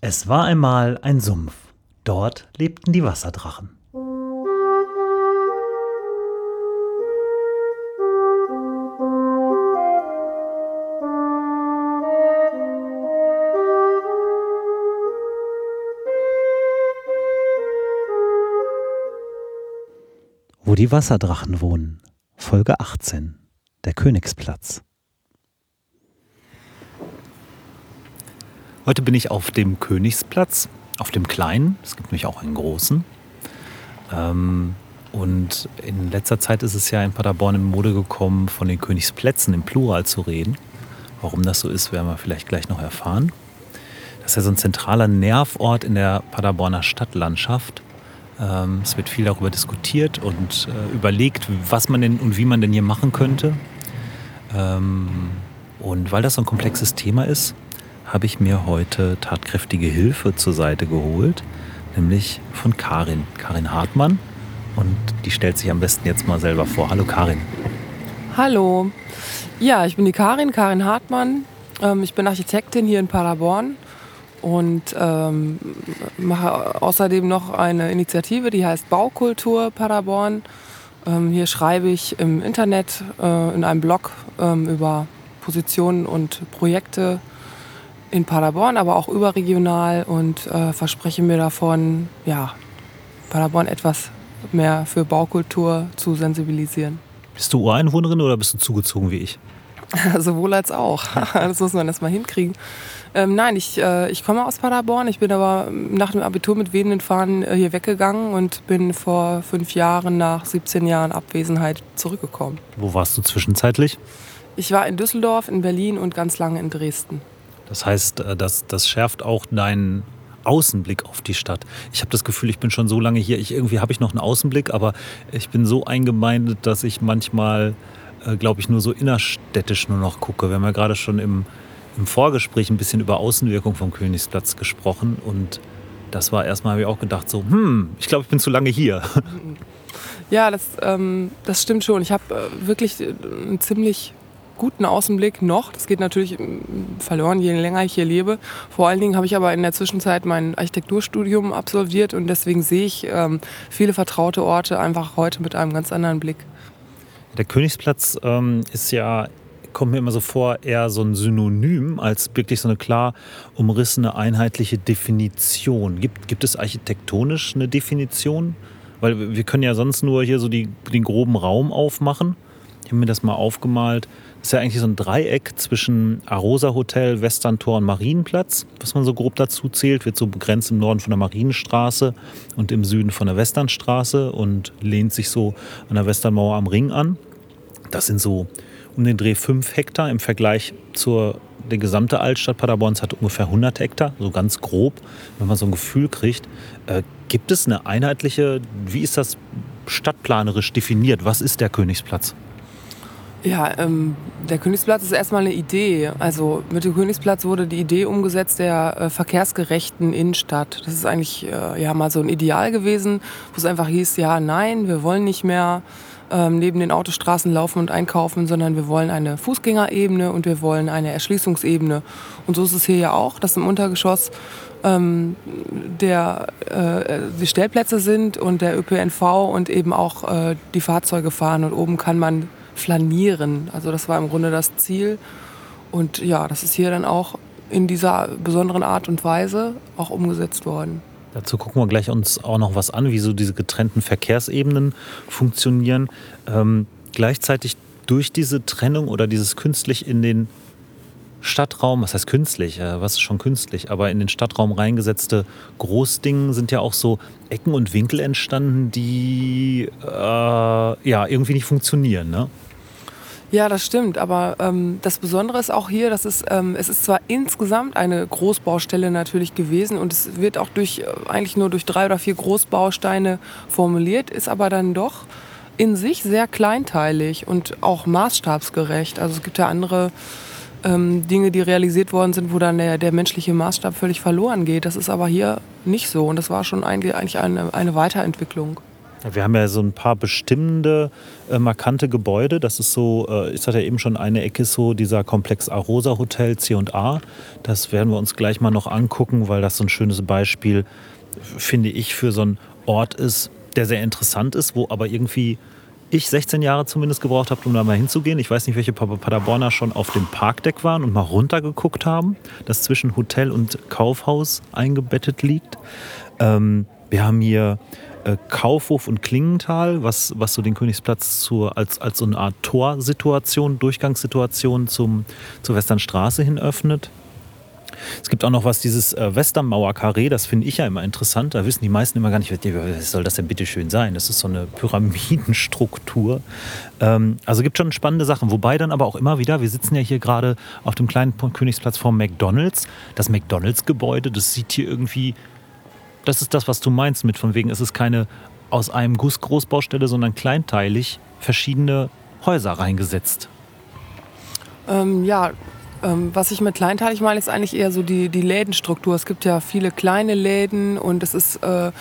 Es war einmal ein Sumpf. Dort lebten die Wasserdrachen. Wo die Wasserdrachen wohnen. Folge 18. Der Königsplatz. Heute bin ich auf dem Königsplatz, auf dem kleinen. Es gibt nämlich auch einen großen. Ähm, und in letzter Zeit ist es ja in Paderborn in Mode gekommen, von den Königsplätzen im Plural zu reden. Warum das so ist, werden wir vielleicht gleich noch erfahren. Das ist ja so ein zentraler Nervort in der Paderborner Stadtlandschaft. Ähm, es wird viel darüber diskutiert und äh, überlegt, was man denn und wie man denn hier machen könnte. Ähm, und weil das so ein komplexes Thema ist, habe ich mir heute tatkräftige Hilfe zur Seite geholt, nämlich von Karin, Karin Hartmann. Und die stellt sich am besten jetzt mal selber vor. Hallo Karin. Hallo. Ja, ich bin die Karin, Karin Hartmann. Ähm, ich bin Architektin hier in Paderborn und ähm, mache außerdem noch eine Initiative, die heißt Baukultur Paderborn. Ähm, hier schreibe ich im Internet äh, in einem Blog über Positionen und Projekte in Paderborn, aber auch überregional und äh, verspreche mir davon, ja, Paderborn etwas mehr für Baukultur zu sensibilisieren. Bist du Ureinwohnerin oder bist du zugezogen wie ich? Sowohl als auch. Das muss man erstmal hinkriegen. Ähm, nein, ich, äh, ich komme aus Paderborn. Ich bin aber nach dem Abitur mit wehenden Fahnen äh, hier weggegangen und bin vor fünf Jahren nach 17 Jahren Abwesenheit zurückgekommen. Wo warst du zwischenzeitlich? Ich war in Düsseldorf, in Berlin und ganz lange in Dresden. Das heißt, äh, das, das schärft auch deinen Außenblick auf die Stadt. Ich habe das Gefühl, ich bin schon so lange hier. Ich, irgendwie habe ich noch einen Außenblick, aber ich bin so eingemeindet, dass ich manchmal, äh, glaube ich, nur so innerstädtisch nur noch gucke. Wir haben ja gerade schon im, im Vorgespräch ein bisschen über Außenwirkung vom Königsplatz gesprochen und das war erstmal, habe ich auch gedacht, so, hm, ich glaube, ich bin zu lange hier. Ja, das, ähm, das stimmt schon. Ich habe äh, wirklich äh, einen ziemlich guten Außenblick noch. Das geht natürlich ähm, verloren, je länger ich hier lebe. Vor allen Dingen habe ich aber in der Zwischenzeit mein Architekturstudium absolviert und deswegen sehe ich ähm, viele vertraute Orte einfach heute mit einem ganz anderen Blick. Der Königsplatz ähm, ist ja kommt mir immer so vor, eher so ein Synonym als wirklich so eine klar umrissene, einheitliche Definition. Gibt, gibt es architektonisch eine Definition? Weil wir können ja sonst nur hier so die, den groben Raum aufmachen. Ich habe mir das mal aufgemalt. Ist ja eigentlich so ein Dreieck zwischen Arosa Hotel, Westerntor und Marienplatz, was man so grob dazu zählt. Wird so begrenzt im Norden von der Marienstraße und im Süden von der Westernstraße und lehnt sich so an der Westernmauer am Ring an. Das sind so um den Dreh 5 Hektar im Vergleich zur der gesamte Altstadt Paderborns hat ungefähr 100 Hektar, so ganz grob, wenn man so ein Gefühl kriegt. Äh, gibt es eine einheitliche, wie ist das stadtplanerisch definiert? Was ist der Königsplatz? Ja, ähm, der Königsplatz ist erstmal eine Idee. Also mit dem Königsplatz wurde die Idee umgesetzt der äh, verkehrsgerechten Innenstadt. Das ist eigentlich äh, ja mal so ein Ideal gewesen, wo es einfach hieß, ja, nein, wir wollen nicht mehr ähm, neben den Autostraßen laufen und einkaufen, sondern wir wollen eine Fußgängerebene und wir wollen eine Erschließungsebene. Und so ist es hier ja auch, dass im Untergeschoss ähm, der, äh, die Stellplätze sind und der ÖPNV und eben auch äh, die Fahrzeuge fahren. Und oben kann man flanieren. Also das war im Grunde das Ziel. Und ja, das ist hier dann auch in dieser besonderen Art und Weise auch umgesetzt worden. Dazu gucken wir gleich uns auch noch was an, wie so diese getrennten Verkehrsebenen funktionieren. Ähm, gleichzeitig durch diese Trennung oder dieses künstlich in den Stadtraum, was heißt künstlich, äh, was ist schon künstlich, aber in den Stadtraum reingesetzte Großdingen sind ja auch so Ecken und Winkel entstanden, die äh, ja irgendwie nicht funktionieren. Ne? Ja, das stimmt. Aber ähm, das Besondere ist auch hier, dass es, ähm, es ist zwar insgesamt eine Großbaustelle natürlich gewesen und es wird auch durch, äh, eigentlich nur durch drei oder vier Großbausteine formuliert, ist aber dann doch in sich sehr kleinteilig und auch maßstabsgerecht. Also es gibt ja andere ähm, Dinge, die realisiert worden sind, wo dann der, der menschliche Maßstab völlig verloren geht. Das ist aber hier nicht so und das war schon eigentlich eine, eine Weiterentwicklung. Wir haben ja so ein paar bestimmende, äh, markante Gebäude. Das ist so, äh, ich hatte ja eben schon, eine Ecke so dieser Komplex Arosa Hotel C&A. Das werden wir uns gleich mal noch angucken, weil das so ein schönes Beispiel, finde ich, für so einen Ort ist, der sehr interessant ist, wo aber irgendwie ich 16 Jahre zumindest gebraucht habe, um da mal hinzugehen. Ich weiß nicht, welche Paderborner schon auf dem Parkdeck waren und mal runtergeguckt haben, das zwischen Hotel und Kaufhaus eingebettet liegt. Ähm, wir haben hier äh, Kaufhof und Klingenthal, was, was so den Königsplatz zur, als, als so eine Art Torsituation, Durchgangssituation zum, zur Westernstraße hin öffnet. Es gibt auch noch was, dieses äh, Westernmauer-Karree, das finde ich ja immer interessant. Da wissen die meisten immer gar nicht, was soll das denn bitte schön sein? Das ist so eine Pyramidenstruktur. Ähm, also gibt schon spannende Sachen. Wobei dann aber auch immer wieder, wir sitzen ja hier gerade auf dem kleinen Königsplatz vor McDonalds. Das McDonalds-Gebäude, das sieht hier irgendwie das ist das, was du meinst mit von wegen, es ist keine aus einem Guss Großbaustelle, sondern kleinteilig verschiedene Häuser reingesetzt. Ähm, ja, ähm, was ich mit kleinteilig meine, ist eigentlich eher so die, die Lädenstruktur. Es gibt ja viele kleine Läden und es ist, äh,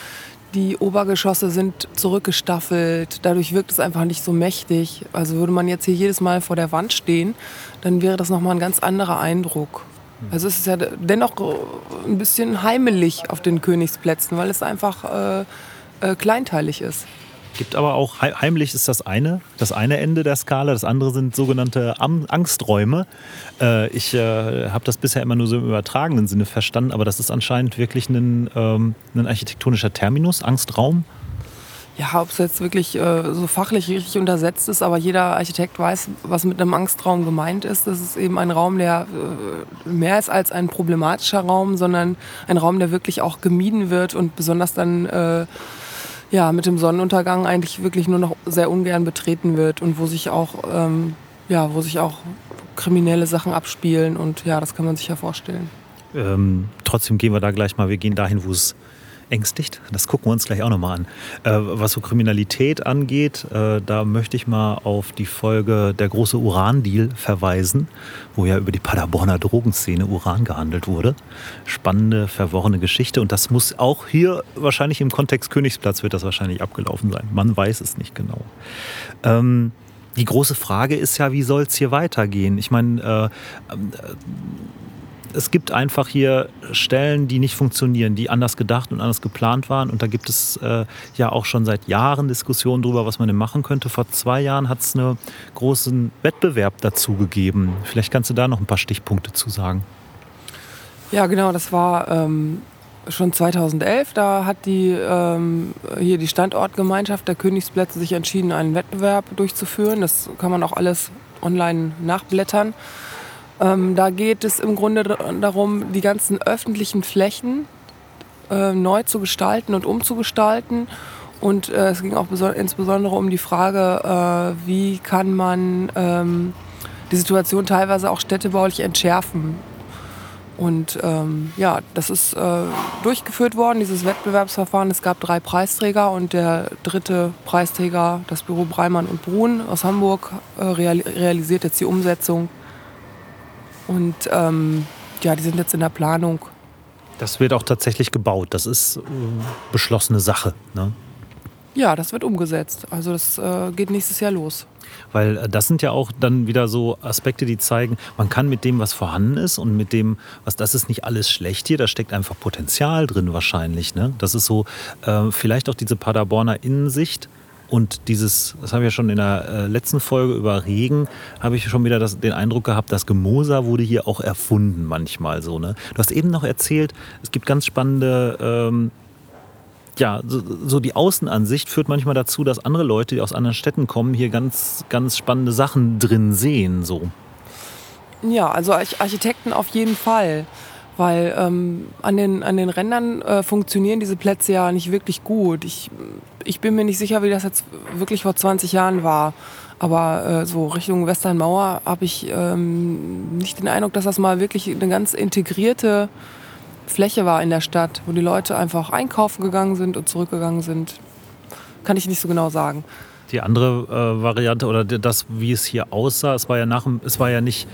die Obergeschosse sind zurückgestaffelt. Dadurch wirkt es einfach nicht so mächtig. Also würde man jetzt hier jedes Mal vor der Wand stehen, dann wäre das nochmal ein ganz anderer Eindruck. Also es ist ja dennoch ein bisschen heimelig auf den Königsplätzen, weil es einfach äh, äh, kleinteilig ist. Gibt aber auch, heimlich ist das eine, das eine Ende der Skala, das andere sind sogenannte Angsträume. Äh, ich äh, habe das bisher immer nur so im übertragenen Sinne verstanden, aber das ist anscheinend wirklich ein, ähm, ein architektonischer Terminus, Angstraum ja, ob es jetzt wirklich äh, so fachlich richtig untersetzt ist, aber jeder Architekt weiß, was mit einem Angstraum gemeint ist. Das ist eben ein Raum, der äh, mehr ist als ein problematischer Raum, sondern ein Raum, der wirklich auch gemieden wird und besonders dann äh, ja, mit dem Sonnenuntergang eigentlich wirklich nur noch sehr ungern betreten wird und wo sich auch, ähm, ja, wo sich auch kriminelle Sachen abspielen und ja, das kann man sich ja vorstellen. Ähm, trotzdem gehen wir da gleich mal, wir gehen dahin, wo es ängstigt. Das gucken wir uns gleich auch nochmal an. Äh, was so Kriminalität angeht, äh, da möchte ich mal auf die Folge Der große Uran-Deal verweisen, wo ja über die Paderborner Drogenszene Uran gehandelt wurde. Spannende, verworrene Geschichte. Und das muss auch hier wahrscheinlich im Kontext Königsplatz wird das wahrscheinlich abgelaufen sein. Man weiß es nicht genau. Ähm, die große Frage ist ja, wie soll es hier weitergehen? Ich meine, äh, äh es gibt einfach hier Stellen, die nicht funktionieren, die anders gedacht und anders geplant waren. Und da gibt es äh, ja auch schon seit Jahren Diskussionen darüber, was man denn machen könnte. Vor zwei Jahren hat es einen großen Wettbewerb dazu gegeben. Vielleicht kannst du da noch ein paar Stichpunkte zu sagen. Ja, genau, das war ähm, schon 2011. Da hat die, ähm, hier die Standortgemeinschaft der Königsplätze sich entschieden, einen Wettbewerb durchzuführen. Das kann man auch alles online nachblättern. Ähm, da geht es im Grunde darum, die ganzen öffentlichen Flächen äh, neu zu gestalten und umzugestalten. Und äh, es ging auch insbesondere um die Frage, äh, wie kann man ähm, die Situation teilweise auch städtebaulich entschärfen. Und ähm, ja, das ist äh, durchgeführt worden, dieses Wettbewerbsverfahren. Es gab drei Preisträger und der dritte Preisträger, das Büro Breimann und Brun aus Hamburg, äh, real realisiert jetzt die Umsetzung und ähm, ja, die sind jetzt in der Planung. Das wird auch tatsächlich gebaut. Das ist äh, beschlossene Sache. Ne? Ja, das wird umgesetzt. Also das äh, geht nächstes Jahr los. Weil äh, das sind ja auch dann wieder so Aspekte, die zeigen, man kann mit dem, was vorhanden ist und mit dem, was das ist nicht alles schlecht hier, da steckt einfach Potenzial drin wahrscheinlich. Ne? Das ist so äh, vielleicht auch diese Paderborner Innensicht, und dieses, das habe ich ja schon in der äh, letzten Folge über Regen, habe ich schon wieder das, den Eindruck gehabt, das Gemoser wurde hier auch erfunden manchmal so. Ne? Du hast eben noch erzählt, es gibt ganz spannende, ähm, ja, so, so, die Außenansicht führt manchmal dazu, dass andere Leute, die aus anderen Städten kommen, hier ganz, ganz spannende Sachen drin sehen. So. Ja, also Architekten auf jeden Fall weil ähm, an, den, an den Rändern äh, funktionieren diese Plätze ja nicht wirklich gut. Ich, ich bin mir nicht sicher, wie das jetzt wirklich vor 20 Jahren war. Aber äh, so Richtung Westernmauer habe ich ähm, nicht den Eindruck, dass das mal wirklich eine ganz integrierte Fläche war in der Stadt, wo die Leute einfach einkaufen gegangen sind und zurückgegangen sind. Kann ich nicht so genau sagen. Die andere äh, Variante oder das, wie es hier aussah, es war ja nach es war ja nicht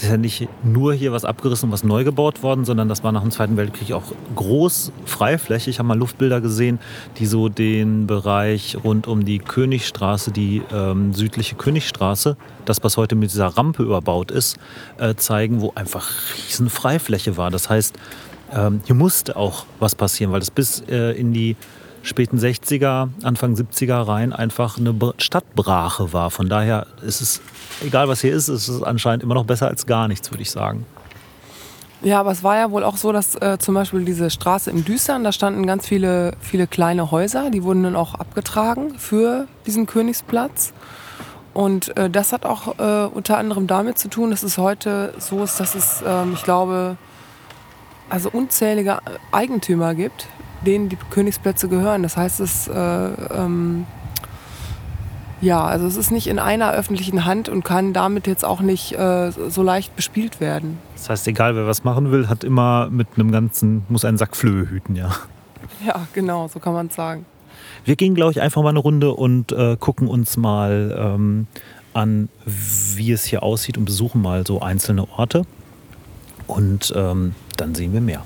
Es ist ja nicht nur hier was abgerissen und was neu gebaut worden, sondern das war nach dem Zweiten Weltkrieg auch groß freiflächig. Ich habe mal Luftbilder gesehen, die so den Bereich rund um die Königstraße, die ähm, südliche Königstraße, das, was heute mit dieser Rampe überbaut ist, äh, zeigen, wo einfach riesen Freifläche war. Das heißt, ähm, hier musste auch was passieren, weil das bis äh, in die späten 60er, Anfang 70er rein einfach eine Stadtbrache war. Von daher ist es, egal was hier ist, ist es anscheinend immer noch besser als gar nichts, würde ich sagen. Ja, aber es war ja wohl auch so, dass äh, zum Beispiel diese Straße im Düstern, da standen ganz viele, viele kleine Häuser, die wurden dann auch abgetragen für diesen Königsplatz. Und äh, das hat auch äh, unter anderem damit zu tun, dass es heute so ist, dass es, ähm, ich glaube, also unzählige Eigentümer gibt, denen die Königsplätze gehören. Das heißt, es äh, ähm, ja, also es ist nicht in einer öffentlichen Hand und kann damit jetzt auch nicht äh, so leicht bespielt werden. Das heißt, egal wer was machen will, hat immer mit einem ganzen, muss einen Sack Flöhe hüten, ja. Ja, genau, so kann man es sagen. Wir gehen, glaube ich, einfach mal eine Runde und äh, gucken uns mal ähm, an, wie es hier aussieht und besuchen mal so einzelne Orte. Und ähm, dann sehen wir mehr.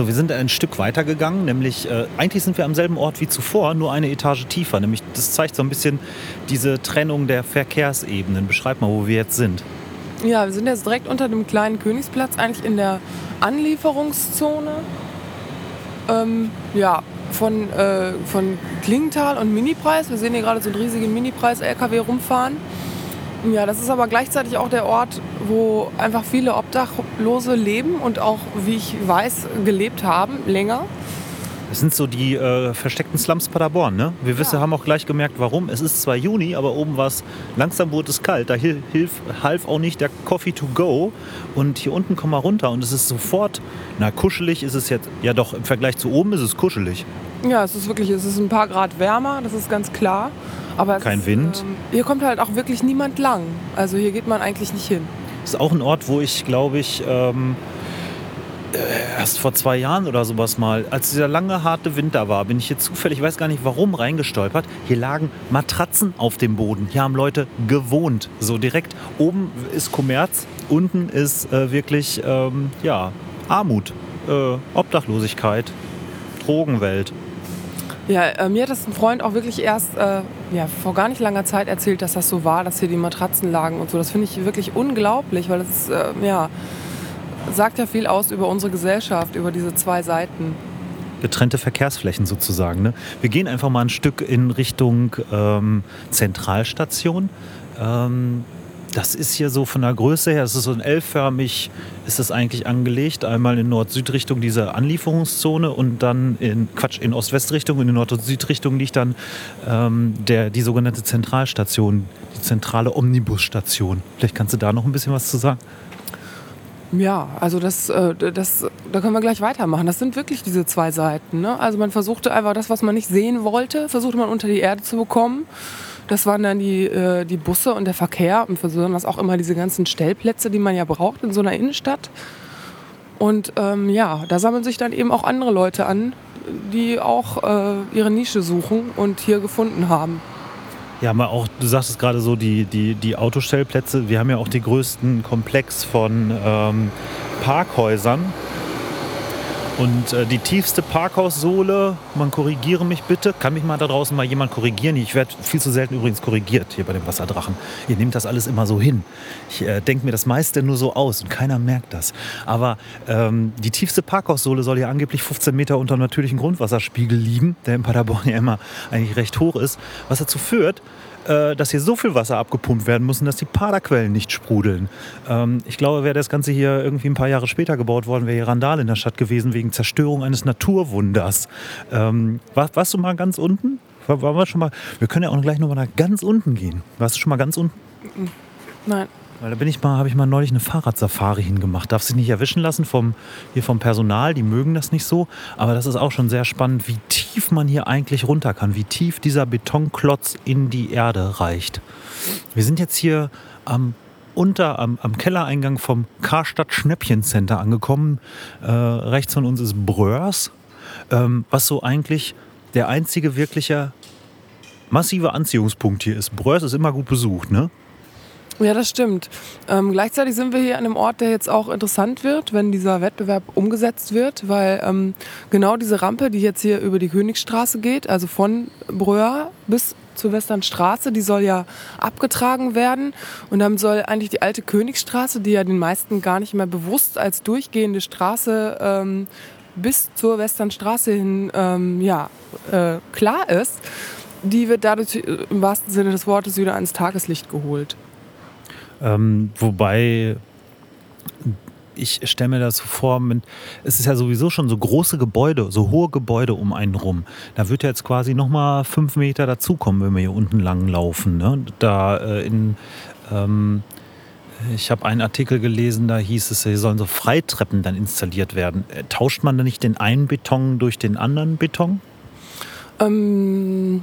So, wir sind ein Stück weiter gegangen, nämlich äh, eigentlich sind wir am selben Ort wie zuvor, nur eine Etage tiefer. Nämlich das zeigt so ein bisschen diese Trennung der Verkehrsebenen. Beschreib mal, wo wir jetzt sind. Ja, wir sind jetzt direkt unter dem kleinen Königsplatz, eigentlich in der Anlieferungszone. Ähm, ja, von, äh, von Klingenthal und Minipreis. Wir sehen hier gerade so einen riesigen Minipreis-LKW rumfahren. Ja, das ist aber gleichzeitig auch der Ort, wo einfach viele Obdachlose leben und auch, wie ich weiß, gelebt haben, länger. Es sind so die äh, versteckten Slums Paderborn. Ne? Wir wissen, ja. haben auch gleich gemerkt, warum. Es ist zwar Juni, aber oben war es, langsam wurde es kalt. Da hilf, half auch nicht der Coffee to go. Und hier unten kommen wir runter und es ist sofort, na kuschelig ist es jetzt, ja doch, im Vergleich zu oben ist es kuschelig. Ja, es ist wirklich, es ist ein paar Grad wärmer, das ist ganz klar. Aber Kein ist, Wind. Ähm, hier kommt halt auch wirklich niemand lang. Also hier geht man eigentlich nicht hin. Das ist auch ein Ort, wo ich, glaube ich, ähm, äh, erst vor zwei Jahren oder sowas mal, als dieser lange, harte Winter war, bin ich hier zufällig, ich weiß gar nicht warum, reingestolpert. Hier lagen Matratzen auf dem Boden. Hier haben Leute gewohnt. So direkt oben ist Kommerz, unten ist äh, wirklich ähm, ja, Armut, äh, Obdachlosigkeit, Drogenwelt. Ja, äh, mir hat das ein Freund auch wirklich erst äh, ja, vor gar nicht langer Zeit erzählt, dass das so war, dass hier die Matratzen lagen und so. Das finde ich wirklich unglaublich, weil das äh, ja, sagt ja viel aus über unsere Gesellschaft, über diese zwei Seiten. Getrennte Verkehrsflächen sozusagen. Ne? Wir gehen einfach mal ein Stück in Richtung ähm, Zentralstation. Ähm, das ist hier so von der Größe her, es ist so ein L-förmig, ist das eigentlich angelegt. Einmal in Nord-Süd-Richtung diese Anlieferungszone und dann in Quatsch, in Ost-West-Richtung und in Nord- und Süd-Richtung liegt dann ähm, der, die sogenannte Zentralstation, die zentrale Omnibusstation. Vielleicht kannst du da noch ein bisschen was zu sagen. Ja, also das, äh, das, da können wir gleich weitermachen. Das sind wirklich diese zwei Seiten. Ne? Also man versuchte einfach das, was man nicht sehen wollte, versuchte man unter die Erde zu bekommen. Das waren dann die, äh, die Busse und der Verkehr und besonders auch immer diese ganzen Stellplätze, die man ja braucht in so einer Innenstadt. Und ähm, ja, da sammeln sich dann eben auch andere Leute an, die auch äh, ihre Nische suchen und hier gefunden haben. Ja, aber auch, du sagst es gerade so, die, die, die Autostellplätze, wir haben ja auch den größten Komplex von ähm, Parkhäusern und äh, die tiefste Parkhaussohle, man korrigiere mich bitte, kann mich mal da draußen mal jemand korrigieren? Ich werde viel zu selten übrigens korrigiert hier bei dem Wasserdrachen. Ihr nehmt das alles immer so hin. Ich äh, denke mir das meiste nur so aus und keiner merkt das. Aber ähm, die tiefste Parkhaussohle soll ja angeblich 15 Meter unter dem natürlichen Grundwasserspiegel liegen, der in Paderborn ja immer eigentlich recht hoch ist, was dazu führt, äh, dass hier so viel Wasser abgepumpt werden muss, dass die Paderquellen nicht sprudeln. Ähm, ich glaube, wäre das Ganze hier irgendwie ein paar Jahre später gebaut worden, wäre hier Randal in der Stadt gewesen wegen Zerstörung eines Naturwunders. Ähm, war, warst du mal ganz unten? War, waren wir schon mal? Wir können ja auch gleich noch mal nach ganz unten gehen. Warst du schon mal ganz unten? Nein. Weil da bin ich mal, habe ich mal neulich eine Fahrradsafari hingemacht. Darf sich nicht erwischen lassen vom, hier vom Personal, die mögen das nicht so. Aber das ist auch schon sehr spannend, wie tief man hier eigentlich runter kann, wie tief dieser Betonklotz in die Erde reicht. Wir sind jetzt hier am unter am, am Kellereingang vom Karstadt Schnäppchen Center angekommen. Äh, rechts von uns ist Bröers, ähm, was so eigentlich der einzige wirkliche massive Anziehungspunkt hier ist. Bröers ist immer gut besucht, ne? Ja, das stimmt. Ähm, gleichzeitig sind wir hier an einem Ort, der jetzt auch interessant wird, wenn dieser Wettbewerb umgesetzt wird, weil ähm, genau diese Rampe, die jetzt hier über die Königsstraße geht, also von Bröer bis zur Westernstraße, die soll ja abgetragen werden. Und dann soll eigentlich die alte Königsstraße, die ja den meisten gar nicht mehr bewusst als durchgehende Straße ähm, bis zur Westernstraße hin ähm, ja, äh, klar ist, die wird dadurch äh, im wahrsten Sinne des Wortes wieder ans Tageslicht geholt. Ähm, wobei ich stelle mir das so vor, es ist ja sowieso schon so große Gebäude, so hohe Gebäude um einen rum. Da wird ja jetzt quasi nochmal fünf Meter dazukommen, wenn wir hier unten lang laufen. Ne? Da äh, in, ähm, ich habe einen Artikel gelesen, da hieß es, hier sollen so Freitreppen dann installiert werden. Äh, tauscht man dann nicht den einen Beton durch den anderen Beton? Ähm,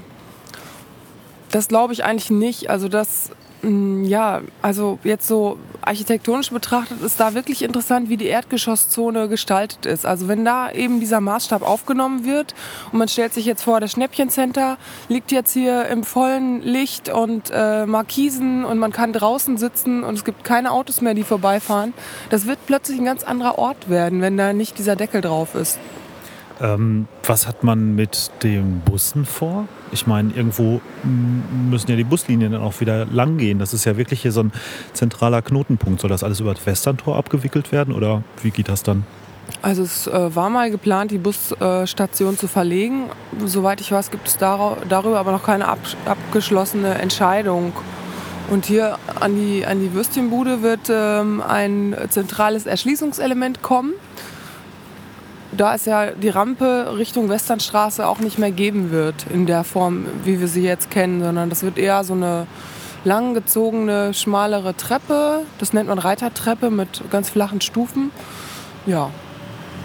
das glaube ich eigentlich nicht. Also das ja, also jetzt so architektonisch betrachtet ist da wirklich interessant, wie die Erdgeschosszone gestaltet ist. Also wenn da eben dieser Maßstab aufgenommen wird und man stellt sich jetzt vor, das Schnäppchencenter liegt jetzt hier im vollen Licht und äh, Markisen und man kann draußen sitzen und es gibt keine Autos mehr, die vorbeifahren. Das wird plötzlich ein ganz anderer Ort werden, wenn da nicht dieser Deckel drauf ist. Ähm, was hat man mit den Bussen vor? Ich meine, irgendwo müssen ja die Buslinien dann auch wieder lang gehen. Das ist ja wirklich hier so ein zentraler Knotenpunkt. Soll das alles über das Westerntor abgewickelt werden oder wie geht das dann? Also es äh, war mal geplant, die Busstation äh, zu verlegen. Soweit ich weiß, gibt es darüber aber noch keine ab abgeschlossene Entscheidung. Und hier an die, an die Würstchenbude wird ähm, ein zentrales Erschließungselement kommen da es ja die Rampe Richtung Westernstraße auch nicht mehr geben wird in der Form, wie wir sie jetzt kennen, sondern das wird eher so eine langgezogene, schmalere Treppe. Das nennt man Reitertreppe mit ganz flachen Stufen. Ja,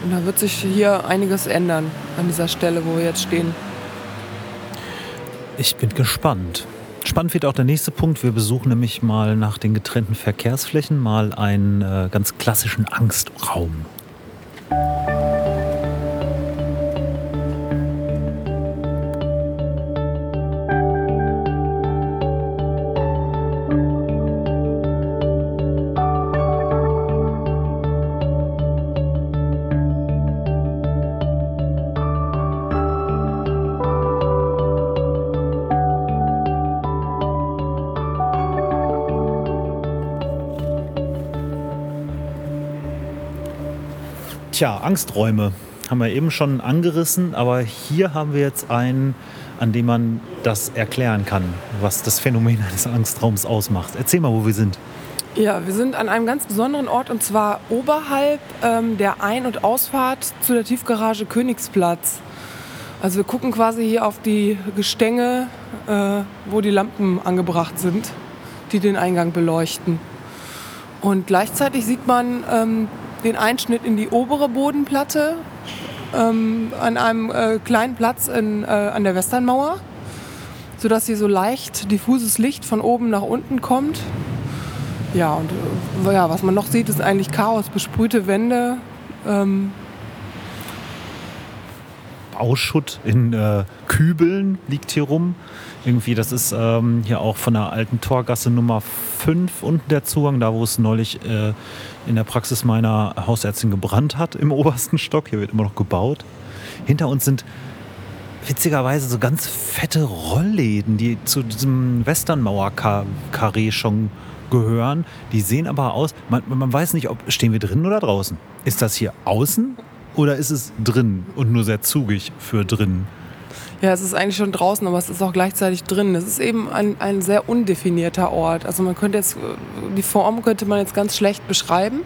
und da wird sich hier einiges ändern an dieser Stelle, wo wir jetzt stehen. Ich bin gespannt. Spannend wird auch der nächste Punkt. Wir besuchen nämlich mal nach den getrennten Verkehrsflächen mal einen äh, ganz klassischen Angstraum. Tja, Angsträume haben wir eben schon angerissen, aber hier haben wir jetzt einen, an dem man das erklären kann, was das Phänomen eines Angstraums ausmacht. Erzähl mal, wo wir sind. Ja, wir sind an einem ganz besonderen Ort und zwar oberhalb ähm, der Ein- und Ausfahrt zu der Tiefgarage Königsplatz. Also wir gucken quasi hier auf die Gestänge, äh, wo die Lampen angebracht sind, die den Eingang beleuchten. Und gleichzeitig sieht man ähm, den Einschnitt in die obere Bodenplatte ähm, an einem äh, kleinen Platz in, äh, an der Westernmauer, sodass hier so leicht diffuses Licht von oben nach unten kommt. Ja, und äh, ja, was man noch sieht, ist eigentlich Chaos, besprühte Wände. Ähm, Bauschutt in äh, Kübeln liegt hier rum. Irgendwie, das ist ähm, hier auch von der alten Torgasse Nummer 5 unten der Zugang, da wo es neulich äh, in der Praxis meiner Hausärztin gebrannt hat im obersten Stock. Hier wird immer noch gebaut. Hinter uns sind witzigerweise so ganz fette Rollläden, die zu diesem Westernmauer-Karree schon gehören. Die sehen aber aus, man, man weiß nicht, ob stehen wir drin oder draußen. Ist das hier außen oder ist es drin und nur sehr zugig für drin? Ja, es ist eigentlich schon draußen, aber es ist auch gleichzeitig drin. Es ist eben ein, ein sehr undefinierter Ort. Also man könnte jetzt, die Form könnte man jetzt ganz schlecht beschreiben.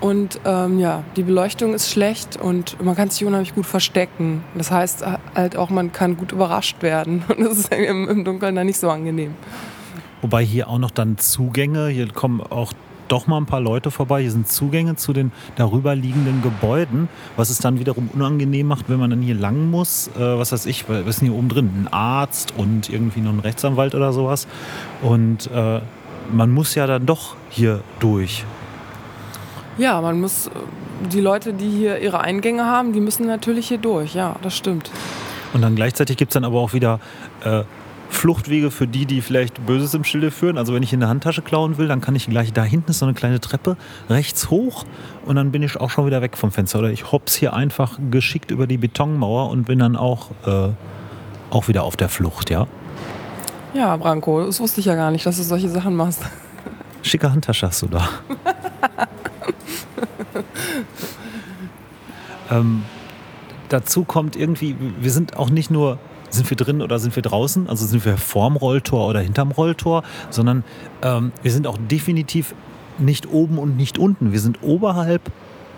Und ähm, ja, die Beleuchtung ist schlecht und man kann sich unheimlich gut verstecken. Das heißt halt auch, man kann gut überrascht werden. Und das ist im, im Dunkeln dann nicht so angenehm. Wobei hier auch noch dann Zugänge, hier kommen auch doch mal ein paar Leute vorbei. Hier sind Zugänge zu den darüber liegenden Gebäuden, was es dann wiederum unangenehm macht, wenn man dann hier lang muss. Äh, was weiß ich, wir sind hier oben drin ein Arzt und irgendwie noch ein Rechtsanwalt oder sowas. Und äh, man muss ja dann doch hier durch. Ja, man muss, äh, die Leute, die hier ihre Eingänge haben, die müssen natürlich hier durch. Ja, das stimmt. Und dann gleichzeitig gibt es dann aber auch wieder äh, Fluchtwege für die, die vielleicht Böses im Schilde führen. Also wenn ich in der Handtasche klauen will, dann kann ich gleich, da hinten ist so eine kleine Treppe, rechts hoch und dann bin ich auch schon wieder weg vom Fenster. Oder ich hops hier einfach geschickt über die Betonmauer und bin dann auch, äh, auch wieder auf der Flucht, ja. Ja, Branko, das wusste ich ja gar nicht, dass du solche Sachen machst. Schicke Handtasche hast du da. ähm, dazu kommt irgendwie, wir sind auch nicht nur sind wir drin oder sind wir draußen? Also sind wir vorm Rolltor oder hinterm Rolltor, sondern ähm, wir sind auch definitiv nicht oben und nicht unten. Wir sind oberhalb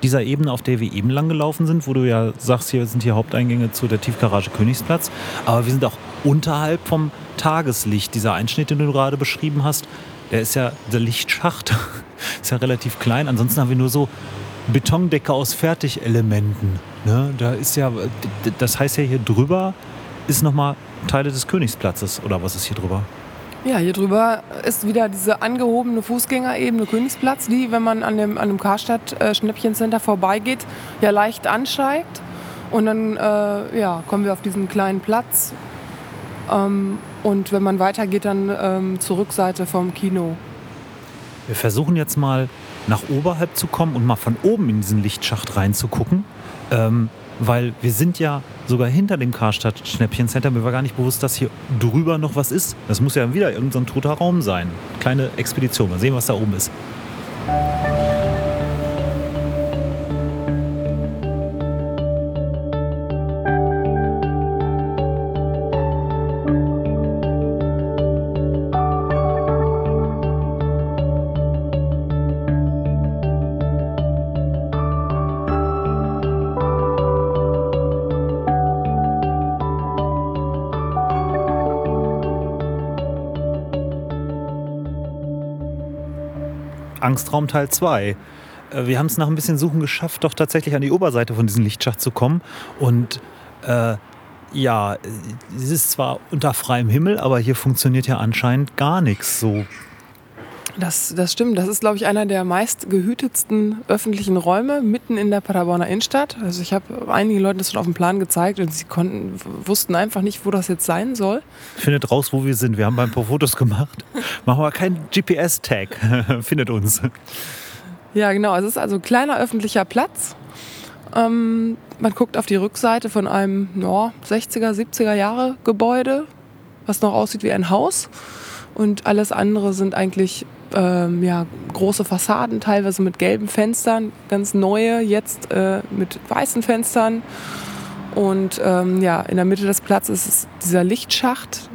dieser Ebene, auf der wir eben lang gelaufen sind, wo du ja sagst, hier sind hier Haupteingänge zu der Tiefgarage Königsplatz. Aber wir sind auch unterhalb vom Tageslicht. Dieser Einschnitt, den du gerade beschrieben hast, der ist ja der Lichtschacht, ist ja relativ klein. Ansonsten haben wir nur so Betondecke aus Fertigelementen. Ne? Da ist ja, das heißt ja hier drüber ist nochmal Teile des Königsplatzes oder was ist hier drüber? Ja, hier drüber ist wieder diese angehobene Fußgängerebene Königsplatz, die, wenn man an dem, an dem Karstadt äh, vorbeigeht, ja leicht ansteigt. Und dann äh, ja, kommen wir auf diesen kleinen Platz. Ähm, und wenn man weitergeht, dann ähm, zur Rückseite vom Kino. Wir versuchen jetzt mal nach oberhalb zu kommen und mal von oben in diesen Lichtschacht reinzugucken. Ähm, weil wir sind ja sogar hinter dem Karstadt Schnäppchencenter. Mir war gar nicht bewusst, dass hier drüber noch was ist. Das muss ja wieder irgendein so toter Raum sein. Kleine Expedition. Mal sehen, was da oben ist. Angstraum Teil 2. Äh, wir haben es nach ein bisschen Suchen geschafft, doch tatsächlich an die Oberseite von diesem Lichtschacht zu kommen. Und äh, ja, es ist zwar unter freiem Himmel, aber hier funktioniert ja anscheinend gar nichts so das, das stimmt. Das ist, glaube ich, einer der meist gehütetsten öffentlichen Räume mitten in der Paderborner Innenstadt. Also ich habe einigen Leuten das schon auf dem Plan gezeigt und sie konnten, wussten einfach nicht, wo das jetzt sein soll. Findet raus, wo wir sind. Wir haben ein paar Fotos gemacht. Machen wir keinen GPS-Tag. Findet uns. Ja, genau. Es ist also ein kleiner öffentlicher Platz. Ähm, man guckt auf die Rückseite von einem ja, 60er, 70er Jahre Gebäude, was noch aussieht wie ein Haus. Und alles andere sind eigentlich ähm, ja, große Fassaden, teilweise mit gelben Fenstern, ganz neue, jetzt äh, mit weißen Fenstern. Und ähm, ja, in der Mitte des Platzes ist dieser Lichtschacht,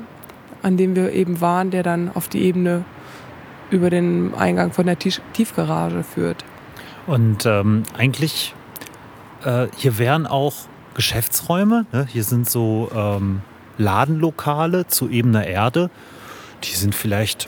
an dem wir eben waren, der dann auf die Ebene über den Eingang von der Tiefgarage führt. Und ähm, eigentlich, äh, hier wären auch Geschäftsräume. Ne? Hier sind so ähm, Ladenlokale zu ebener Erde. Die sind vielleicht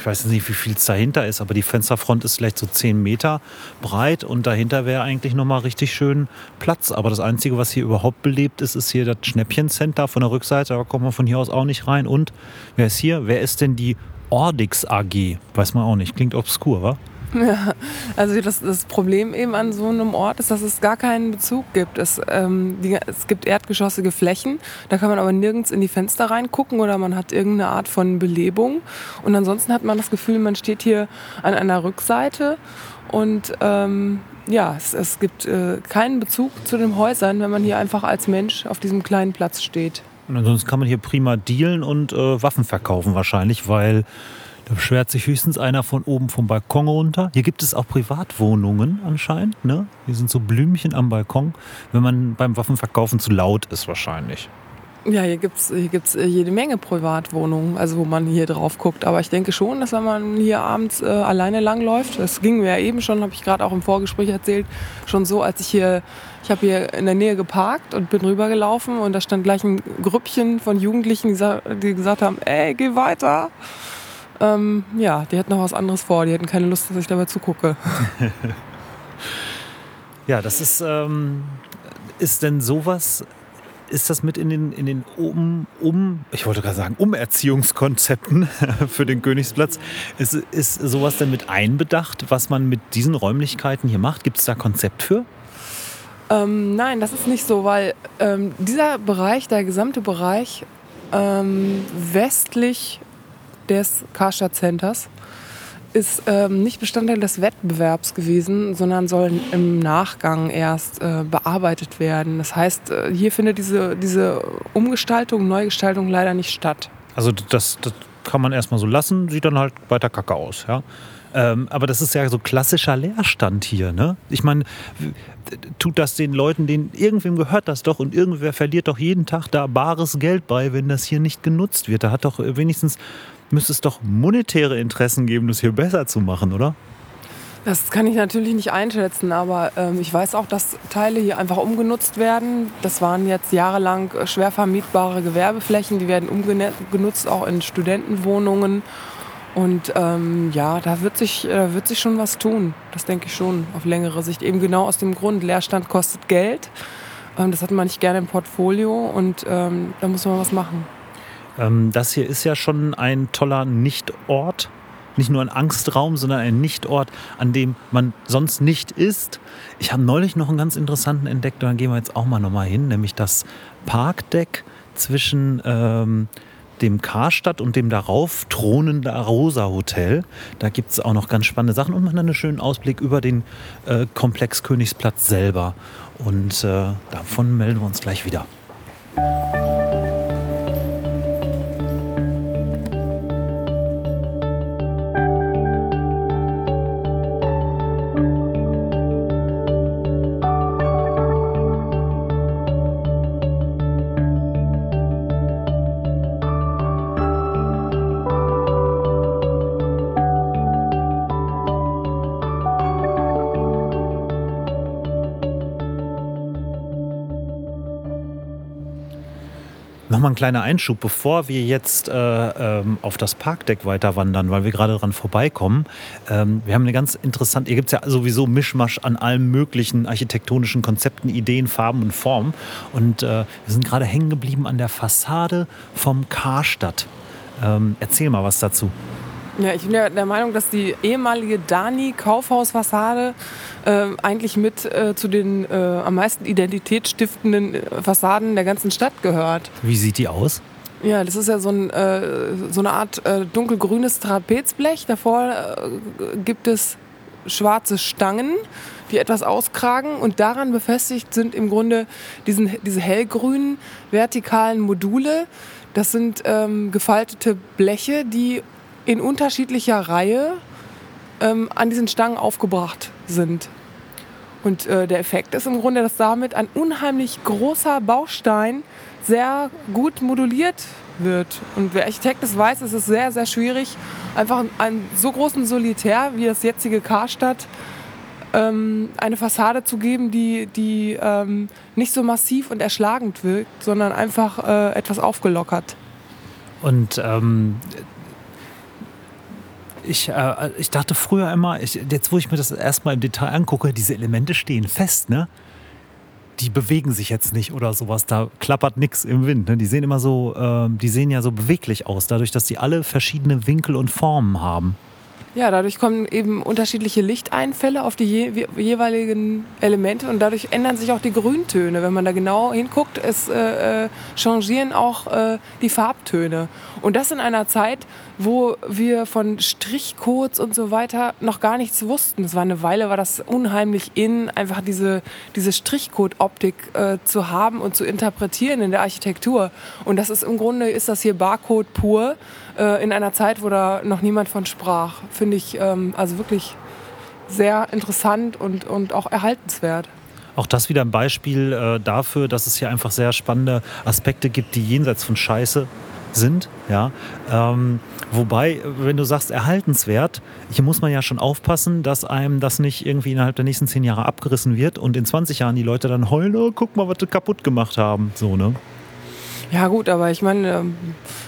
ich weiß nicht, wie viel es dahinter ist, aber die Fensterfront ist vielleicht so 10 Meter breit und dahinter wäre eigentlich nochmal richtig schön Platz. Aber das Einzige, was hier überhaupt belebt ist, ist hier das Schnäppchencenter von der Rückseite. Da kommt man von hier aus auch nicht rein. Und wer ist hier? Wer ist denn die Ordix AG? Weiß man auch nicht. Klingt obskur, wa? Ja, also das, das, Problem eben an so einem Ort ist, dass es gar keinen Bezug gibt. Es, ähm, die, es gibt erdgeschossige Flächen, da kann man aber nirgends in die Fenster reingucken oder man hat irgendeine Art von Belebung. Und ansonsten hat man das Gefühl, man steht hier an einer Rückseite und ähm, ja, es, es gibt äh, keinen Bezug zu den Häusern, wenn man hier einfach als Mensch auf diesem kleinen Platz steht. Und ansonsten kann man hier prima dealen und äh, Waffen verkaufen wahrscheinlich, weil da beschwert sich höchstens einer von oben vom Balkon runter. Hier gibt es auch Privatwohnungen anscheinend. Ne? Hier sind so Blümchen am Balkon, wenn man beim Waffenverkaufen zu laut ist wahrscheinlich. Ja, hier gibt es hier gibt's äh, jede Menge Privatwohnungen, also wo man hier drauf guckt. Aber ich denke schon, dass wenn man hier abends äh, alleine langläuft, das ging mir ja eben schon, habe ich gerade auch im Vorgespräch erzählt, schon so, als ich hier, ich habe hier in der Nähe geparkt und bin rübergelaufen und da stand gleich ein Grüppchen von Jugendlichen, die, die gesagt haben, ey, geh weiter. Ähm, ja, die hätten noch was anderes vor. Die hätten keine Lust, dass ich dabei zugucke. ja, das ist, ähm, ist denn sowas ist das mit in den, in den um, um, ich wollte gerade sagen, Umerziehungskonzepten für den Königsplatz? Ist, ist sowas denn mit einbedacht, was man mit diesen Räumlichkeiten hier macht? Gibt es da Konzept für? Ähm, nein, das ist nicht so, weil ähm, dieser Bereich, der gesamte Bereich ähm, westlich des Karstadt Centers, ist ähm, nicht Bestandteil des Wettbewerbs gewesen, sondern soll im Nachgang erst äh, bearbeitet werden. Das heißt, äh, hier findet diese, diese Umgestaltung, Neugestaltung leider nicht statt. Also das, das kann man erstmal so lassen, sieht dann halt weiter kacke aus, ja. Ähm, aber das ist ja so klassischer Leerstand hier. Ne? Ich meine, tut das den Leuten, denen irgendwem gehört das doch und irgendwer verliert doch jeden Tag da bares Geld bei, wenn das hier nicht genutzt wird. Da hat doch wenigstens, müsste es doch monetäre Interessen geben, das hier besser zu machen, oder? Das kann ich natürlich nicht einschätzen, aber ähm, ich weiß auch, dass Teile hier einfach umgenutzt werden. Das waren jetzt jahrelang schwer vermietbare Gewerbeflächen, die werden umgenutzt auch in Studentenwohnungen und ähm, ja, da wird, sich, da wird sich schon was tun. Das denke ich schon auf längere Sicht. Eben genau aus dem Grund, Leerstand kostet Geld. Ähm, das hat man nicht gerne im Portfolio und ähm, da muss man was machen. Ähm, das hier ist ja schon ein toller Nichtort. Nicht nur ein Angstraum, sondern ein Nichtort, an dem man sonst nicht ist. Ich habe neulich noch einen ganz interessanten entdeckt, da gehen wir jetzt auch mal nochmal hin, nämlich das Parkdeck zwischen ähm, dem Karstadt und dem darauf thronenden Arosa Hotel. Da gibt es auch noch ganz spannende Sachen und man hat einen schönen Ausblick über den äh, Komplex Königsplatz selber. Und äh, davon melden wir uns gleich wieder. Nochmal ein kleiner Einschub, bevor wir jetzt äh, ähm, auf das Parkdeck weiter wandern, weil wir gerade dran vorbeikommen. Ähm, wir haben eine ganz interessante, hier gibt es ja sowieso Mischmasch an allen möglichen architektonischen Konzepten, Ideen, Farben und Formen. Und äh, wir sind gerade hängen geblieben an der Fassade vom Karstadt. Ähm, erzähl mal was dazu. Ja, ich bin ja der Meinung, dass die ehemalige Dani-Kaufhausfassade äh, eigentlich mit äh, zu den äh, am meisten identitätsstiftenden äh, Fassaden der ganzen Stadt gehört. Wie sieht die aus? Ja, das ist ja so, ein, äh, so eine Art äh, dunkelgrünes Trapezblech. Davor gibt es schwarze Stangen, die etwas auskragen und daran befestigt sind im Grunde diesen, diese hellgrünen vertikalen Module. Das sind ähm, gefaltete Bleche, die in unterschiedlicher Reihe ähm, an diesen Stangen aufgebracht sind. Und äh, der Effekt ist im Grunde, dass damit ein unheimlich großer Baustein sehr gut moduliert wird. Und wer Architekt es weiß, ist es sehr, sehr schwierig, einfach einen so großen Solitär wie das jetzige Karstadt ähm, eine Fassade zu geben, die, die ähm, nicht so massiv und erschlagend wirkt, sondern einfach äh, etwas aufgelockert. Und ähm, ich, äh, ich dachte früher immer, ich, jetzt wo ich mir das erstmal im Detail angucke, diese Elemente stehen fest, ne? Die bewegen sich jetzt nicht oder sowas, da klappert nichts im Wind. Ne? Die sehen immer so, äh, die sehen ja so beweglich aus, dadurch, dass die alle verschiedene Winkel und Formen haben. Ja, dadurch kommen eben unterschiedliche Lichteinfälle auf die je jeweiligen Elemente und dadurch ändern sich auch die Grüntöne. Wenn man da genau hinguckt, es äh, äh, changieren auch äh, die Farbtöne. Und das in einer Zeit, wo wir von Strichcodes und so weiter noch gar nichts wussten. Es war eine Weile, war das unheimlich in, einfach diese, diese Strichcode-Optik äh, zu haben und zu interpretieren in der Architektur. Und das ist im Grunde, ist das hier Barcode pur äh, in einer Zeit, wo da noch niemand von sprach. Finde ich ähm, also wirklich sehr interessant und, und auch erhaltenswert. Auch das wieder ein Beispiel äh, dafür, dass es hier einfach sehr spannende Aspekte gibt, die jenseits von Scheiße sind. Ja? Ähm, wobei, wenn du sagst erhaltenswert, hier muss man ja schon aufpassen, dass einem das nicht irgendwie innerhalb der nächsten zehn Jahre abgerissen wird und in 20 Jahren die Leute dann heulen, oh, guck mal, was sie kaputt gemacht haben. So, ne? Ja gut, aber ich meine, ähm,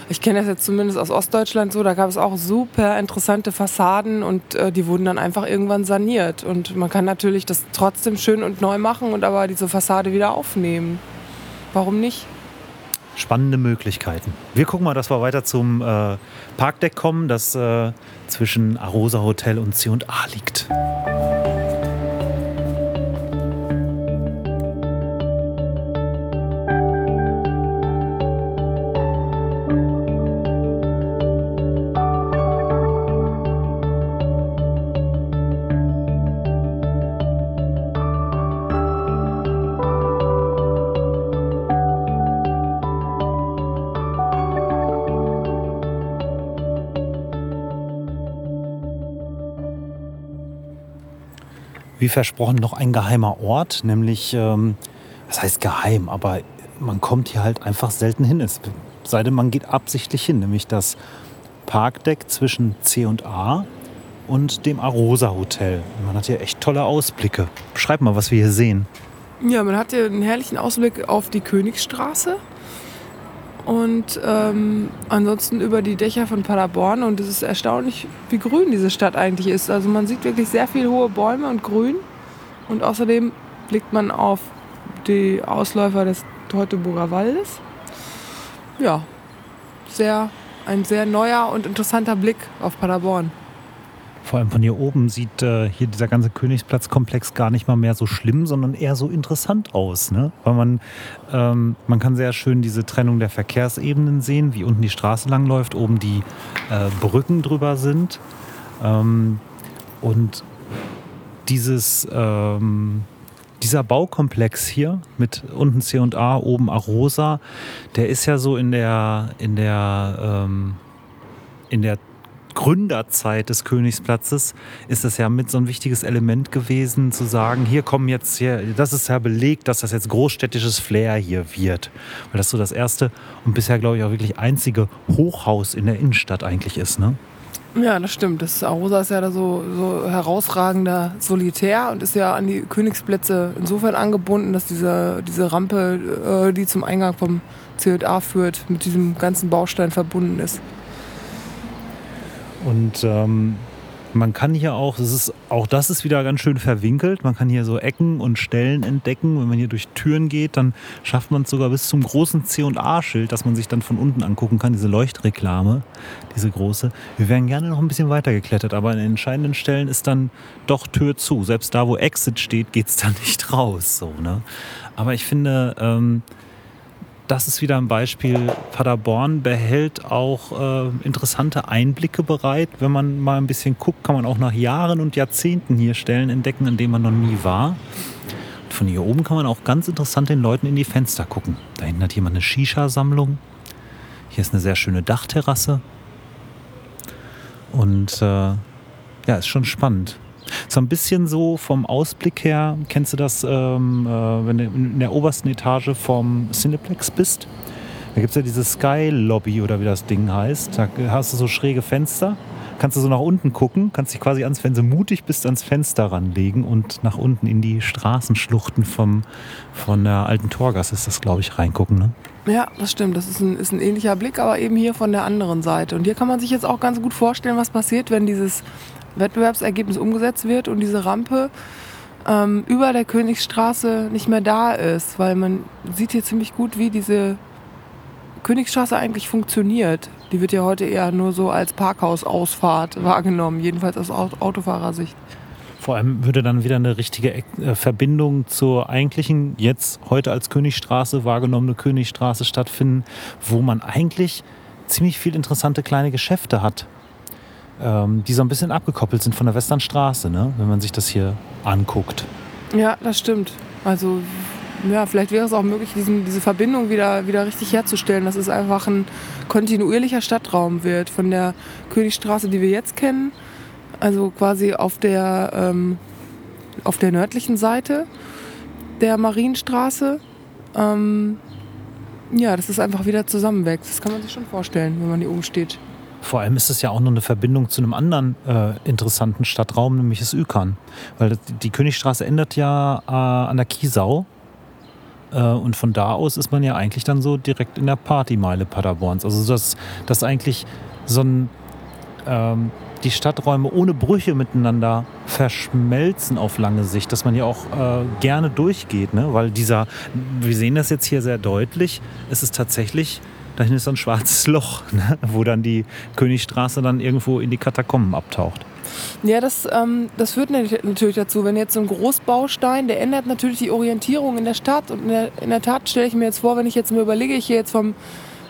ich kenne das jetzt zumindest aus Ostdeutschland so, da gab es auch super interessante Fassaden und äh, die wurden dann einfach irgendwann saniert. Und man kann natürlich das trotzdem schön und neu machen und aber diese Fassade wieder aufnehmen. Warum nicht? Spannende Möglichkeiten. Wir gucken mal, dass wir weiter zum äh, Parkdeck kommen, das äh, zwischen Arosa Hotel und C&A liegt. Wie versprochen, noch ein geheimer Ort, nämlich, ähm, das heißt geheim, aber man kommt hier halt einfach selten hin. Es sei denn, man geht absichtlich hin, nämlich das Parkdeck zwischen C und A und dem Arosa Hotel. Man hat hier echt tolle Ausblicke. Beschreib mal, was wir hier sehen. Ja, man hat hier einen herrlichen Ausblick auf die Königsstraße und ähm, ansonsten über die Dächer von Paderborn. Und es ist erstaunlich, wie grün diese Stadt eigentlich ist. Also man sieht wirklich sehr viele hohe Bäume und Grün. Und außerdem blickt man auf die Ausläufer des Teutoburger Waldes. Ja, sehr, ein sehr neuer und interessanter Blick auf Paderborn. Vor allem von hier oben sieht äh, hier dieser ganze Königsplatzkomplex gar nicht mal mehr so schlimm, sondern eher so interessant aus. Ne? Weil man, ähm, man kann sehr schön diese Trennung der Verkehrsebenen sehen, wie unten die Straße langläuft, oben die äh, Brücken drüber sind. Ähm, und dieses, ähm, dieser Baukomplex hier mit unten C und A, oben Arosa, der ist ja so in der, in der, ähm, in der Gründerzeit des Königsplatzes ist es ja mit so ein wichtiges Element gewesen, zu sagen, hier kommen jetzt hier, das ist ja belegt, dass das jetzt großstädtisches Flair hier wird. Weil das so das erste und bisher, glaube ich, auch wirklich einzige Hochhaus in der Innenstadt eigentlich ist, ne? Ja, das stimmt. Das Arosa ist ja da so, so herausragender Solitär und ist ja an die Königsplätze insofern angebunden, dass diese, diese Rampe, äh, die zum Eingang vom CJA führt, mit diesem ganzen Baustein verbunden ist. Und ähm, man kann hier auch, das ist, auch das ist wieder ganz schön verwinkelt. Man kann hier so Ecken und Stellen entdecken. Wenn man hier durch Türen geht, dann schafft man es sogar bis zum großen C&A-Schild, das man sich dann von unten angucken kann, diese Leuchtreklame, diese große. Wir wären gerne noch ein bisschen weiter geklettert, aber an den entscheidenden Stellen ist dann doch Tür zu. Selbst da, wo Exit steht, geht es dann nicht raus. So, ne? Aber ich finde, ähm, das ist wieder ein Beispiel. Paderborn behält auch äh, interessante Einblicke bereit. Wenn man mal ein bisschen guckt, kann man auch nach Jahren und Jahrzehnten hier Stellen entdecken, an denen man noch nie war. Und von hier oben kann man auch ganz interessant den Leuten in die Fenster gucken. Da hinten hat jemand eine Shisha-Sammlung. Hier ist eine sehr schöne Dachterrasse. Und äh, ja, ist schon spannend. So ein bisschen so vom Ausblick her, kennst du das, ähm, äh, wenn du in der obersten Etage vom Cineplex bist? Da gibt es ja diese Sky Lobby oder wie das Ding heißt. Da hast du so schräge Fenster. Kannst du so nach unten gucken, kannst dich quasi ans, du mutig bist, ans Fenster ranlegen und nach unten in die Straßenschluchten vom, von der alten Torgasse ist das, glaube ich, reingucken. Ne? Ja, das stimmt. Das ist ein, ist ein ähnlicher Blick, aber eben hier von der anderen Seite. Und hier kann man sich jetzt auch ganz gut vorstellen, was passiert, wenn dieses Wettbewerbsergebnis umgesetzt wird und diese Rampe ähm, über der Königsstraße nicht mehr da ist, weil man sieht hier ziemlich gut, wie diese Königsstraße eigentlich funktioniert. Die wird ja heute eher nur so als Parkhausausfahrt wahrgenommen, jedenfalls aus Autofahrersicht. Vor allem würde dann wieder eine richtige äh, Verbindung zur eigentlichen, jetzt heute als Königstraße wahrgenommene Königstraße stattfinden, wo man eigentlich ziemlich viele interessante kleine Geschäfte hat ähm, die so ein bisschen abgekoppelt sind von der Westernstraße, ne? wenn man sich das hier anguckt. Ja, das stimmt. Also ja, vielleicht wäre es auch möglich, diesen, diese Verbindung wieder, wieder richtig herzustellen, dass es einfach ein kontinuierlicher Stadtraum wird. Von der Königstraße, die wir jetzt kennen, also quasi auf der, ähm, auf der nördlichen Seite der Marienstraße. Ähm, ja, dass es einfach wieder zusammenwächst. Das kann man sich schon vorstellen, wenn man hier oben steht. Vor allem ist es ja auch noch eine Verbindung zu einem anderen äh, interessanten Stadtraum, nämlich das Ükan. Weil die Königstraße endet ja äh, an der Kiesau. Äh, und von da aus ist man ja eigentlich dann so direkt in der Partymeile Paderborns. Also dass, dass eigentlich so ein, ähm, die Stadträume ohne Brüche miteinander verschmelzen auf lange Sicht, dass man ja auch äh, gerne durchgeht, ne? weil dieser, wir sehen das jetzt hier sehr deutlich, es ist tatsächlich, dahin ist so ein schwarzes Loch, ne? wo dann die Königstraße dann irgendwo in die Katakomben abtaucht. Ja, das, ähm, das führt natürlich dazu, wenn jetzt so ein Großbaustein, der ändert natürlich die Orientierung in der Stadt. Und in der, in der Tat stelle ich mir jetzt vor, wenn ich jetzt mir überlege, ich gehe jetzt vom,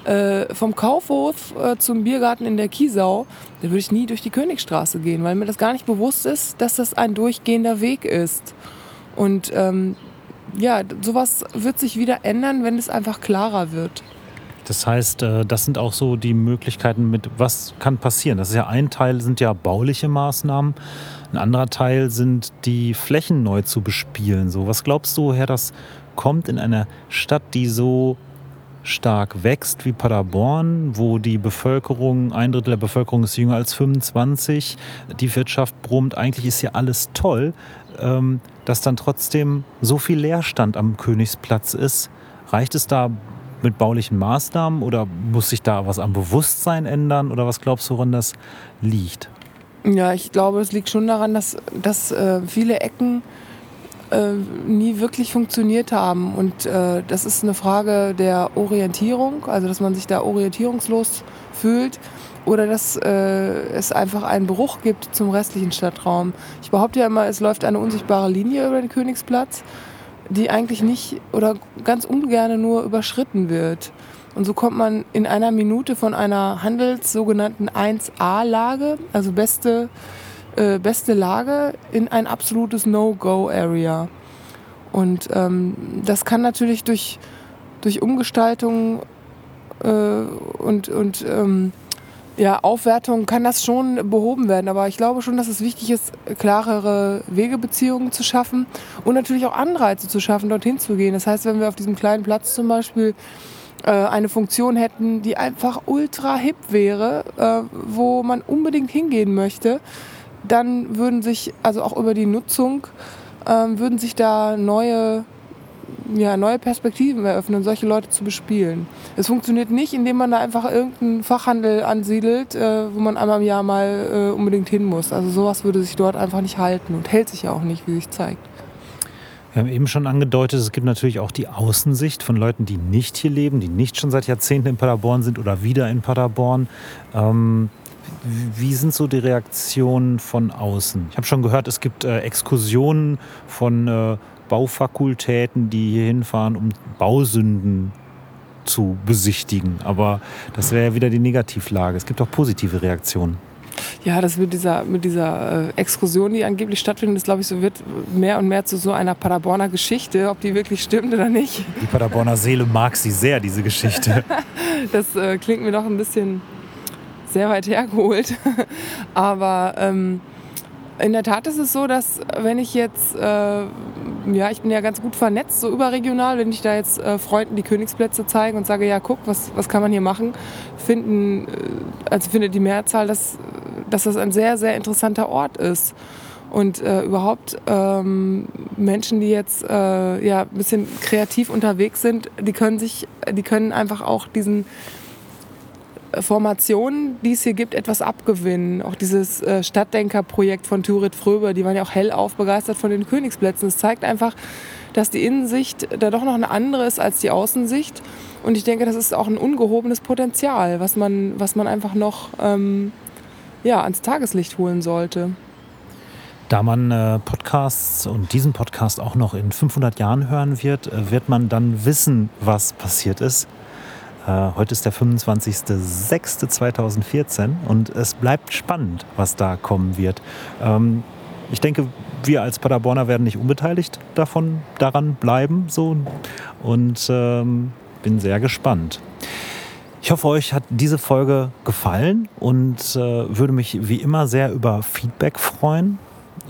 äh, vom Kaufhof äh, zum Biergarten in der Kiesau, dann würde ich nie durch die Königstraße gehen, weil mir das gar nicht bewusst ist, dass das ein durchgehender Weg ist. Und ähm, ja, sowas wird sich wieder ändern, wenn es einfach klarer wird. Das heißt, äh, das sind auch so die Möglichkeiten mit, was kann passieren. Das ist ja ein Teil, sind ja bauliche Maßnahmen. Ein anderer Teil sind die Flächen neu zu bespielen. So, was glaubst du, Herr, das kommt in einer Stadt, die so stark wächst wie Paderborn, wo die Bevölkerung, ein Drittel der Bevölkerung ist jünger als 25, die Wirtschaft brummt, eigentlich ist ja alles toll, ähm, dass dann trotzdem so viel Leerstand am Königsplatz ist. Reicht es da mit baulichen Maßnahmen oder muss sich da was am Bewusstsein ändern oder was glaubst du, woran das liegt? Ja, ich glaube, es liegt schon daran, dass, dass äh, viele Ecken äh, nie wirklich funktioniert haben. Und äh, das ist eine Frage der Orientierung, also dass man sich da orientierungslos fühlt oder dass äh, es einfach einen Bruch gibt zum restlichen Stadtraum. Ich behaupte ja immer, es läuft eine unsichtbare Linie über den Königsplatz die eigentlich nicht oder ganz ungern nur überschritten wird. Und so kommt man in einer Minute von einer Handels sogenannten 1A-Lage, also beste, äh, beste Lage, in ein absolutes No-Go-Area. Und ähm, das kann natürlich durch, durch Umgestaltung äh, und, und ähm, ja, Aufwertung kann das schon behoben werden. Aber ich glaube schon, dass es wichtig ist, klarere Wegebeziehungen zu schaffen und natürlich auch Anreize zu schaffen, dorthin zu gehen. Das heißt, wenn wir auf diesem kleinen Platz zum Beispiel äh, eine Funktion hätten, die einfach ultra hip wäre, äh, wo man unbedingt hingehen möchte, dann würden sich, also auch über die Nutzung, äh, würden sich da neue ja, neue Perspektiven eröffnen, solche Leute zu bespielen. Es funktioniert nicht, indem man da einfach irgendeinen Fachhandel ansiedelt, äh, wo man einmal im Jahr mal äh, unbedingt hin muss. Also sowas würde sich dort einfach nicht halten und hält sich ja auch nicht, wie sich zeigt. Wir haben eben schon angedeutet, es gibt natürlich auch die Außensicht von Leuten, die nicht hier leben, die nicht schon seit Jahrzehnten in Paderborn sind oder wieder in Paderborn. Ähm, wie sind so die Reaktionen von außen? Ich habe schon gehört, es gibt äh, Exkursionen von äh, Baufakultäten, die hier hinfahren, um Bausünden zu besichtigen. Aber das wäre ja wieder die Negativlage. Es gibt auch positive Reaktionen. Ja, das mit dieser, mit dieser äh, Exkursion, die angeblich stattfindet, das glaube ich, so wird mehr und mehr zu so einer Paderborner Geschichte, ob die wirklich stimmt oder nicht. Die Paderborner Seele mag sie sehr, diese Geschichte. das äh, klingt mir doch ein bisschen sehr weit hergeholt. Aber ähm, in der Tat ist es so, dass wenn ich jetzt, äh, ja, ich bin ja ganz gut vernetzt, so überregional, wenn ich da jetzt äh, Freunden die Königsplätze zeige und sage, ja, guck, was, was kann man hier machen, finden, äh, also findet die Mehrzahl, dass, dass das ein sehr, sehr interessanter Ort ist. Und äh, überhaupt ähm, Menschen, die jetzt äh, ja, ein bisschen kreativ unterwegs sind, die können sich, die können einfach auch diesen Formationen, die es hier gibt, etwas abgewinnen. Auch dieses äh, Stadtdenkerprojekt von Turit Fröber, die waren ja auch hellauf begeistert von den Königsplätzen. Es zeigt einfach, dass die Innensicht da doch noch eine andere ist als die Außensicht. Und ich denke, das ist auch ein ungehobenes Potenzial, was man, was man einfach noch ähm, ja, ans Tageslicht holen sollte. Da man äh, Podcasts und diesen Podcast auch noch in 500 Jahren hören wird, äh, wird man dann wissen, was passiert ist. Äh, heute ist der 25.06.2014 und es bleibt spannend, was da kommen wird. Ähm, ich denke, wir als Paderborner werden nicht unbeteiligt davon daran bleiben so und ähm, bin sehr gespannt. Ich hoffe, euch hat diese Folge gefallen und äh, würde mich wie immer sehr über Feedback freuen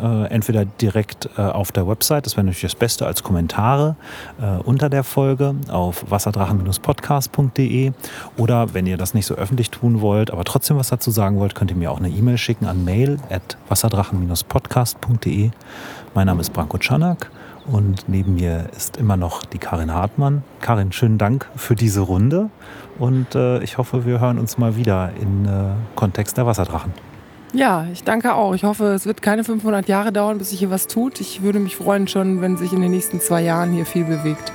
äh, entweder direkt äh, auf der Website, das wäre natürlich das Beste, als Kommentare äh, unter der Folge auf wasserdrachen-podcast.de oder wenn ihr das nicht so öffentlich tun wollt, aber trotzdem was dazu sagen wollt, könnt ihr mir auch eine E-Mail schicken an mail at wasserdrachen-podcast.de. Mein Name ist Branko Czanak Und neben mir ist immer noch die Karin Hartmann. Karin, schönen Dank für diese Runde und äh, ich hoffe, wir hören uns mal wieder in äh, Kontext der Wasserdrachen. Ja, ich danke auch. Ich hoffe, es wird keine 500 Jahre dauern, bis sich hier was tut. Ich würde mich freuen schon, wenn sich in den nächsten zwei Jahren hier viel bewegt.